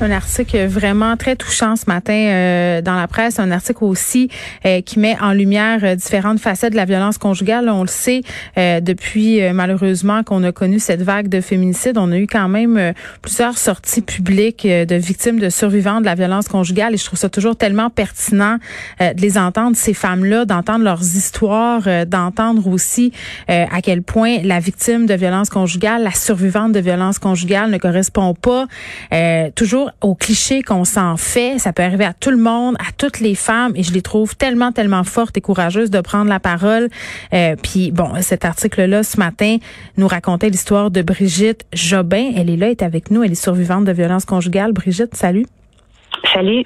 Un article vraiment très touchant ce matin euh, dans la presse, un article aussi euh, qui met en lumière euh, différentes facettes de la violence conjugale. On le sait depuis malheureusement qu'on a connu cette vague de féminicide, on a eu quand même plusieurs sorties publiques de victimes de survivants de la violence conjugale et je trouve ça toujours tellement pertinent de les entendre ces femmes-là, d'entendre leurs histoires, d'entendre aussi à quel point la victime de violence conjugale, la survivante de violence conjugale ne correspond pas toujours au cliché qu'on s'en fait. Ça peut arriver à tout le monde, à toutes les femmes, et je les trouve tellement, tellement fortes et courageuses de prendre la parole. Euh, puis bon, cet article-là ce matin nous racontait l'histoire de Brigitte Jobin. Elle est là, elle est avec nous, elle est survivante de violences conjugales. Brigitte, salut. Salut.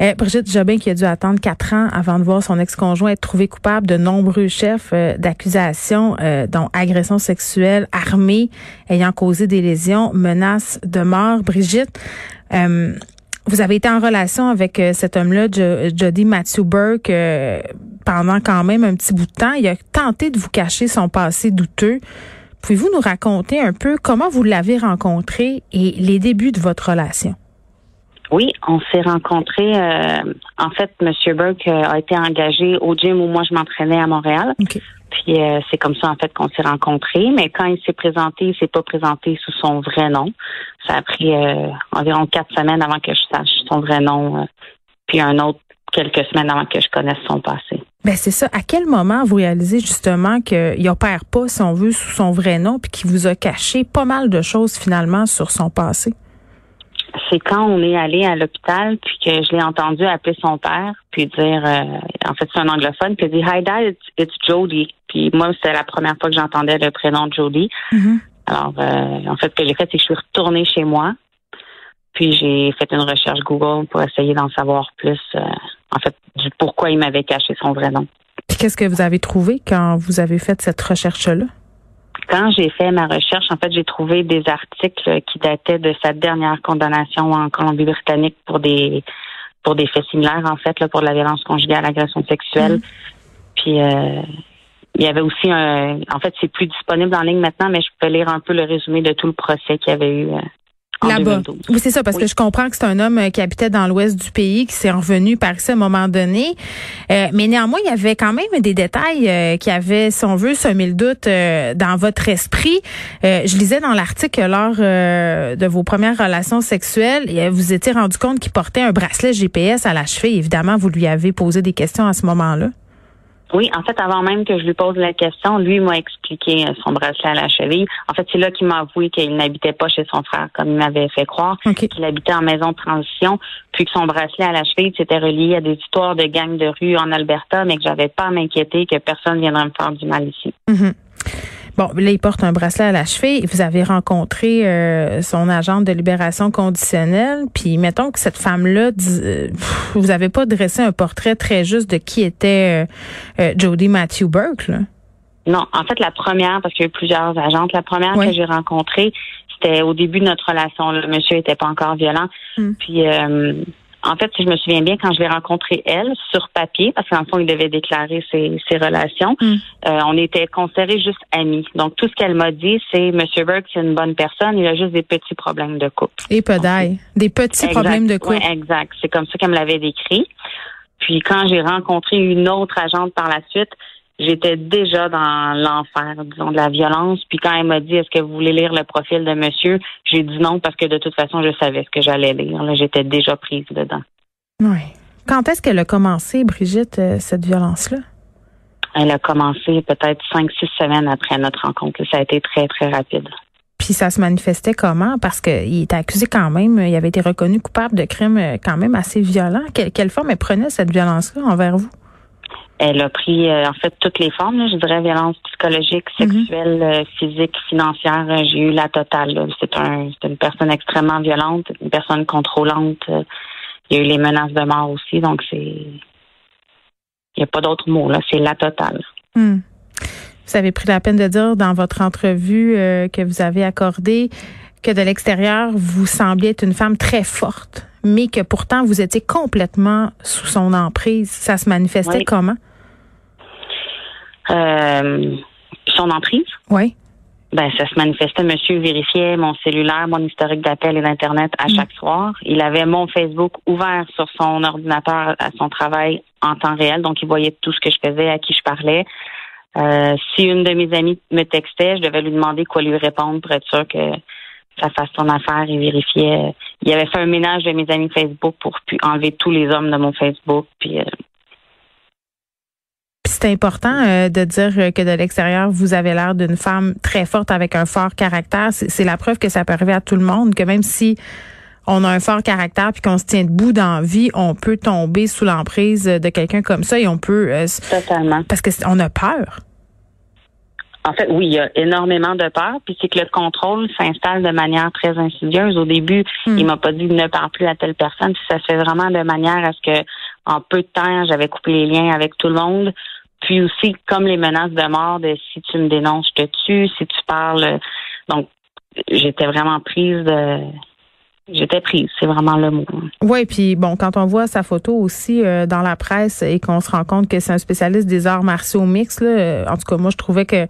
Euh, Brigitte Jobin qui a dû attendre quatre ans avant de voir son ex-conjoint être trouvé coupable de nombreux chefs euh, d'accusations, euh, dont agression sexuelle armée ayant causé des lésions, menaces de mort. Brigitte, euh, vous avez été en relation avec euh, cet homme-là, Jody Matthew Burke, euh, pendant quand même un petit bout de temps. Il a tenté de vous cacher son passé douteux. Pouvez-vous nous raconter un peu comment vous l'avez rencontré et les débuts de votre relation? Oui, on s'est rencontrés. en fait, M. Burke a été engagé au gym où moi je m'entraînais à Montréal. Puis c'est comme ça en fait qu'on s'est rencontrés. Mais quand il s'est présenté, il s'est pas présenté sous son vrai nom. Ça a pris euh, environ quatre semaines avant que je sache son vrai nom, euh, puis un autre quelques semaines avant que je connaisse son passé. Ben c'est ça. À quel moment vous réalisez justement qu'il n'opère pas, si on veut, sous son vrai nom, puis qu'il vous a caché pas mal de choses finalement sur son passé? C'est quand on est allé à l'hôpital, puis que je l'ai entendu appeler son père, puis dire, euh, en fait c'est un anglophone, puis il dit Hi Dad, it's, Jody. Puis moi c'était la première fois que j'entendais le prénom Jody. Mm-hmm. Alors, euh, en fait, ce que j'ai fait, c'est que je suis retournée chez moi. Puis j'ai fait une recherche Google pour essayer d'en savoir plus, euh, en fait, du pourquoi il m'avait caché son vrai nom. Puis qu'est-ce que vous avez trouvé quand vous avez fait cette recherche-là? Quand j'ai fait ma recherche, en fait, j'ai trouvé des articles qui dataient de sa dernière condamnation en Colombie-Britannique pour des pour des faits similaires, en fait, là, pour la violence conjugale, l'agression sexuelle. Mm. Puis euh, il y avait aussi un. En fait, c'est plus disponible en ligne maintenant, mais je peux lire un peu le résumé de tout le procès qu'il y avait eu. Euh, Là-bas. Oui, c'est ça, parce que je comprends que c'est un homme euh, qui habitait dans l'ouest du pays, qui s'est revenu par ici à un moment donné. Euh, mais néanmoins, il y avait quand même des détails qui avaient, si on veut, semé le doute dans votre esprit. je lisais dans l'article lors de vos premières relations sexuelles, et vous étiez rendu compte qu'il portait un bracelet GPS à la cheville. Évidemment, vous lui avez posé des questions à ce moment-là. Oui, en fait, avant même que je lui pose la question, lui m'a expliqué euh, son bracelet à la cheville. En fait, c'est là qu'il m'a avoué qu'il n'habitait pas chez son frère, comme il m'avait fait croire, qu'il habitait en maison de transition, puis que son bracelet à la cheville s'était relié à des histoires de gangs de rue en Alberta, mais que j'avais pas à m'inquiéter que personne viendrait me faire du mal ici. Mm-hmm. Bon, là, il porte un bracelet à la cheville. Vous avez rencontré euh, son agente de libération conditionnelle. Puis, mettons que cette femme-là, euh, vous n'avez pas dressé un portrait très juste de qui était euh, Jody Matthew Burke, là? Non, en fait, la première, parce qu'il y a eu plusieurs agentes, la première que j'ai rencontrée, c'était au début de notre relation. Le monsieur était pas encore violent. Hmm. Puis en fait, si je me souviens bien, quand je l'ai rencontrée, elle, sur papier, parce qu'en fond, il devait déclarer ses, relations, mm. euh, on était considérés juste amis. Donc, tout ce qu'elle m'a dit, c'est Monsieur Burke, c'est une bonne personne, il a juste des petits problèmes de couple. Et peu d'ail. Des petits problèmes de couple. exact. C'est comme ça qu'elle me l'avait décrit. Puis, quand j'ai rencontré une autre agente par la suite, j'étais déjà dans l'enfer, disons, de la violence. Puis quand elle m'a dit est-ce que vous voulez lire le profil de monsieur, j'ai dit non parce que de toute façon, je savais ce que j'allais lire. Là, j'étais déjà prise dedans. Oui. Quand est-ce qu'elle a commencé, Brigitte, euh, cette violence-là? Elle a commencé peut-être cinq, six semaines après notre rencontre. Ça a été très, très rapide. Puis ça se manifestait comment? Parce qu'il était accusé quand même, il avait été reconnu coupable de crimes euh, quand même assez violents. Quelle, quelle forme elle prenait cette violence-là envers vous? Elle a pris euh, en fait toutes les formes, je dirais violence psychologique, mhm. sexuelle, euh, physique, financière. Euh, j'ai eu la totale. C'est un, une personne extrêmement violente, une personne contrôlante. Il y a eu les menaces de mort aussi, donc c'est il n'y a pas d'autre mot là, c'est la totale. Hmm. Vous avez pris la peine de dire dans votre entrevue que vous avez accordée que de l'extérieur, vous sembliez être une femme très forte, mais que pourtant vous étiez complètement sous son emprise. Ça se manifestait Oui. comment? Euh, son emprise, Oui. ben ça se manifestait. Monsieur vérifiait mon cellulaire, mon historique d'appel et d'internet à chaque soir. Il avait mon Facebook ouvert sur son ordinateur à son travail en temps réel, donc il voyait tout ce que je faisais, à qui je parlais. Euh, si une de mes amies me textait, je devais lui demander quoi lui répondre pour être sûr que ça fasse son affaire. Il vérifiait. Il avait fait un ménage de mes amis Facebook pour enlever tous les hommes de mon Facebook. Puis euh, c'est important euh, de dire que de l'extérieur, vous avez l'air d'une femme très forte avec un fort caractère. C'est la preuve que ça peut arriver à tout le monde, que même si on a un fort caractère puis qu'on se tient debout dans la vie, on peut tomber sous l'emprise de quelqu'un comme ça et on peut euh, totalement. parce que c'est- on a peur. En fait, oui, il y a énormément de peur. Puis c'est que le contrôle s'installe de manière très insidieuse. Au début, Hmm. il m'a pas dit ne parle plus à telle personne. Puis ça se fait vraiment de manière à ce que, en peu de temps, j'avais coupé les liens avec tout le monde. Puis aussi, comme les menaces de mort, de si tu me dénonces, je te tue. Si tu parles, donc j'étais vraiment prise de. J'étais prise, c'est vraiment le mot. Oui, puis bon, quand on voit sa photo aussi euh, dans la presse et qu'on se rend compte que c'est un spécialiste des arts martiaux mixtes, là, euh, en tout cas, moi, je trouvais que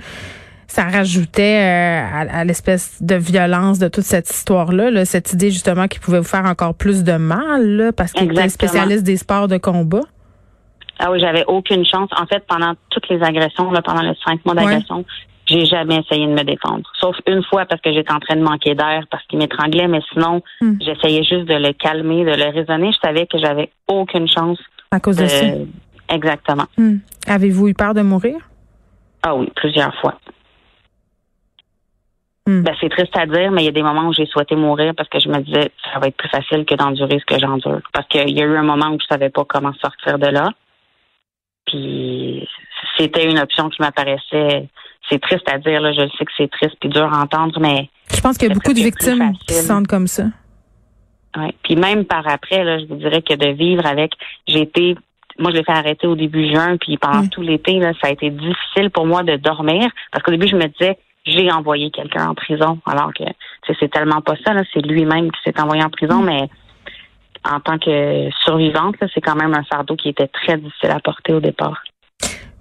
ça rajoutait euh, à, à l'espèce de violence de toute cette histoire-là, là, cette idée justement qu'il pouvait vous faire encore plus de mal, là, parce qu'il était spécialiste des sports de combat. Ah oui, j'avais aucune chance. En fait, pendant toutes les agressions, là, pendant les cinq mois d'agression, j'ai jamais essayé de me défendre. Sauf une fois parce que j'étais en train de manquer d'air, parce qu'il m'étranglait, mais sinon, Hmm. j'essayais juste de le calmer, de le raisonner. Je savais que j'avais aucune chance À cause de, ça? Exactement. Hmm. Avez-vous eu peur de mourir? Ah oui, plusieurs fois. Hmm. Ben, c'est triste à dire, mais il y a des moments où j'ai souhaité mourir parce que je me disais ça va être plus facile que d'endurer ce que j'endure. Parce qu'il y a eu un moment où je savais pas comment sortir de là. Puis c'était une option qui m'apparaissait. C'est triste à dire, là, je sais que c'est triste puis dur à entendre, mais Je pense qu'il y a beaucoup de victimes qui se sentent comme ça. ouais. Puis même par après, là, je vous dirais que de vivre avec, j'ai été moi, je l'ai fait arrêter au début juin, puis pendant Mm. tout l'été, là, ça a été difficile pour moi de dormir parce qu'au début, je me disais, j'ai envoyé quelqu'un en prison, alors que c'est tellement pas ça. là, C'est lui-même qui s'est envoyé en prison, mais en tant que survivante, c'est quand même un fardeau qui était très difficile à porter au départ.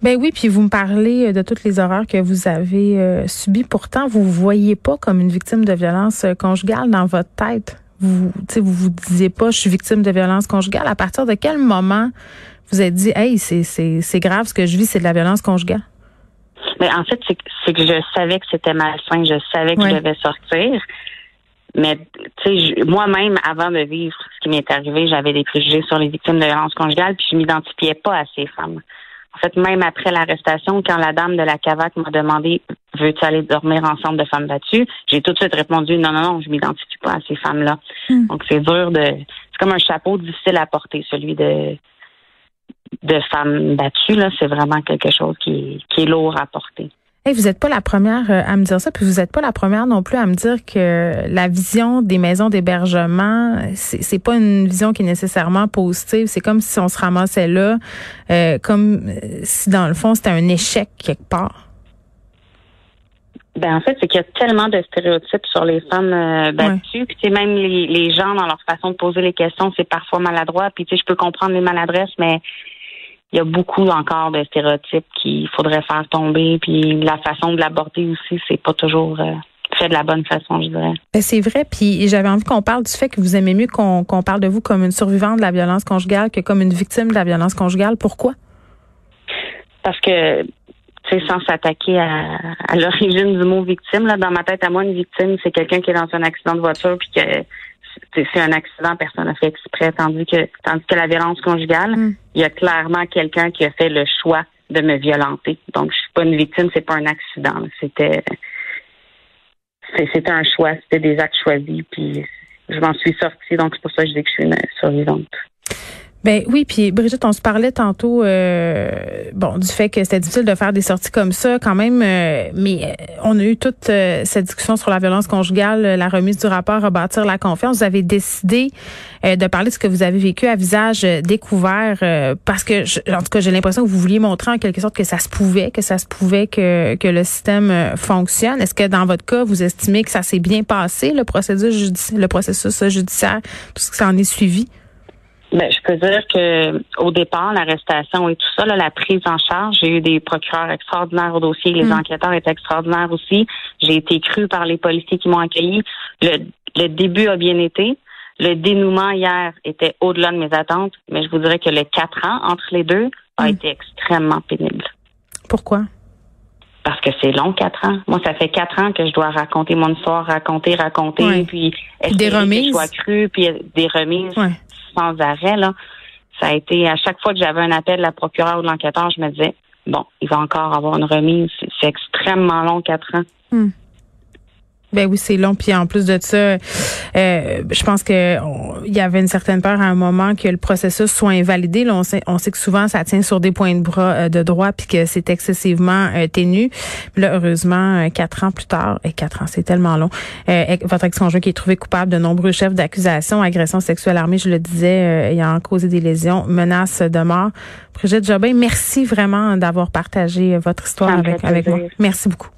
Ben oui, puis vous me parlez euh, de toutes les horreurs que vous avez euh, subies. Pourtant, vous vous voyez pas comme une victime de violence euh, conjugale dans votre tête. Vous, sais, vous vous disiez pas, je suis victime de violence conjugale. À partir de quel moment vous êtes dit, hey, c'est grave ce que je vis, c'est de la violence conjugale? Mais en fait, c'est que- c'est que je savais que c'était malsain, je savais que Ouais. je devais sortir. Mais tu sais, je- moi-même, avant de vivre ce qui m'est arrivé, j'avais des préjugés sur les victimes de violence conjugale, puis je m'identifiais pas à ces femmes. En fait, même après l'arrestation, quand la dame de la cavaque m'a demandé veux-tu aller dormir ensemble de femmes battues, j'ai tout de suite répondu non, non, non, je m'identifie pas à ces femmes-là. Hmm. Donc c'est dur de, c'est comme un chapeau difficile à porter, celui de de femmes battues là, c'est vraiment quelque chose qui, qui est lourd à porter. Hey, vous n'êtes pas la première euh, à me dire ça, puis vous n'êtes pas la première non plus à me dire que la vision des maisons d'hébergement, c'est pas une vision qui est nécessairement positive. C'est comme si on se ramassait là, euh, comme euh, si dans le fond c'était un échec quelque part. Ben en fait, c'est qu'il y a tellement de stéréotypes sur les femmes euh, battues. Puis tu sais, même les, les gens dans leur façon de poser les questions, c'est parfois maladroit. Puis tu sais, je peux comprendre les maladresses, mais il y a beaucoup encore de stéréotypes qu'il faudrait faire tomber. Puis la façon de l'aborder aussi, c'est pas toujours euh, fait de la bonne façon, je dirais. Ben, c'est vrai, puis j'avais envie qu'on parle du fait que vous aimez mieux qu'on parle de vous comme une survivante de la violence conjugale que comme une victime de la violence conjugale. Pourquoi? Parce que tu sais, sans s'attaquer à, à l'origine du mot victime, là, dans ma tête à moi, une victime, c'est quelqu'un qui est dans un accident de voiture puis que c'est un accident, personne n'a fait exprès, tandis que tandis que la violence conjugale, Mm. il y a clairement quelqu'un qui a fait le choix de me violenter. Donc je suis pas une victime, c'est pas un accident. C'était c'était un choix, c'était des actes choisis, puis je m'en suis sortie, donc c'est pour ça que je dis que je suis une survivante. Ben oui, puis Brigitte, on se parlait tantôt, euh, bon, du fait que c'était difficile de faire des sorties comme ça, quand même. Euh, mais euh, on a eu toute cette discussion sur la violence conjugale, la remise du rapport à bâtir la confiance. Vous avez décidé de parler de ce que vous avez vécu à visage découvert, parce que, en tout cas, j'ai l'impression que vous vouliez montrer en quelque sorte que ça se pouvait, que ça se pouvait que que le système fonctionne. Est-ce que dans votre cas, vous estimez que ça s'est bien passé, le processus, le processus judiciaire, tout ce qui s'en est suivi? Ben, je peux dire que au départ, l'arrestation et tout ça, la prise en charge, j'ai eu des procureurs extraordinaires au dossier, les mm. enquêteurs étaient extraordinaires aussi. J'ai été crue par les policiers qui m'ont accueilli. Le, le début a bien été. Le dénouement hier était au-delà de mes attentes, mais je vous dirais que les quatre ans entre les deux a mm. été extrêmement pénible. Pourquoi? Parce que c'est long, quatre ans. Moi, ça fait quatre ans que je dois raconter mon histoire, raconter, raconter, puis des remises. Que je cru, puis des remises sans arrêt. Là. Ça a été à chaque fois que j'avais un appel de la procureure ou de l'enquêteur, je me disais bon, il va encore avoir une remise. C'est extrêmement long, quatre ans. Hmm. Ben oui, c'est long. Puis en plus de ça, euh, je pense que il y avait une certaine peur à un moment que le processus soit invalidé. Là, on sait, on sait que souvent ça tient sur des points de bras euh, de droit puis que c'est excessivement euh, ténu. là, heureusement, quatre ans plus tard, et quatre ans, c'est tellement long. votre ex-conjoint qui est trouvé coupable de nombreux chefs d'accusation, agression sexuelle armée, je le disais, ayant causé des lésions, menaces de mort. Brigitte Jobin, merci vraiment d'avoir partagé votre histoire avec, avec moi. Merci beaucoup.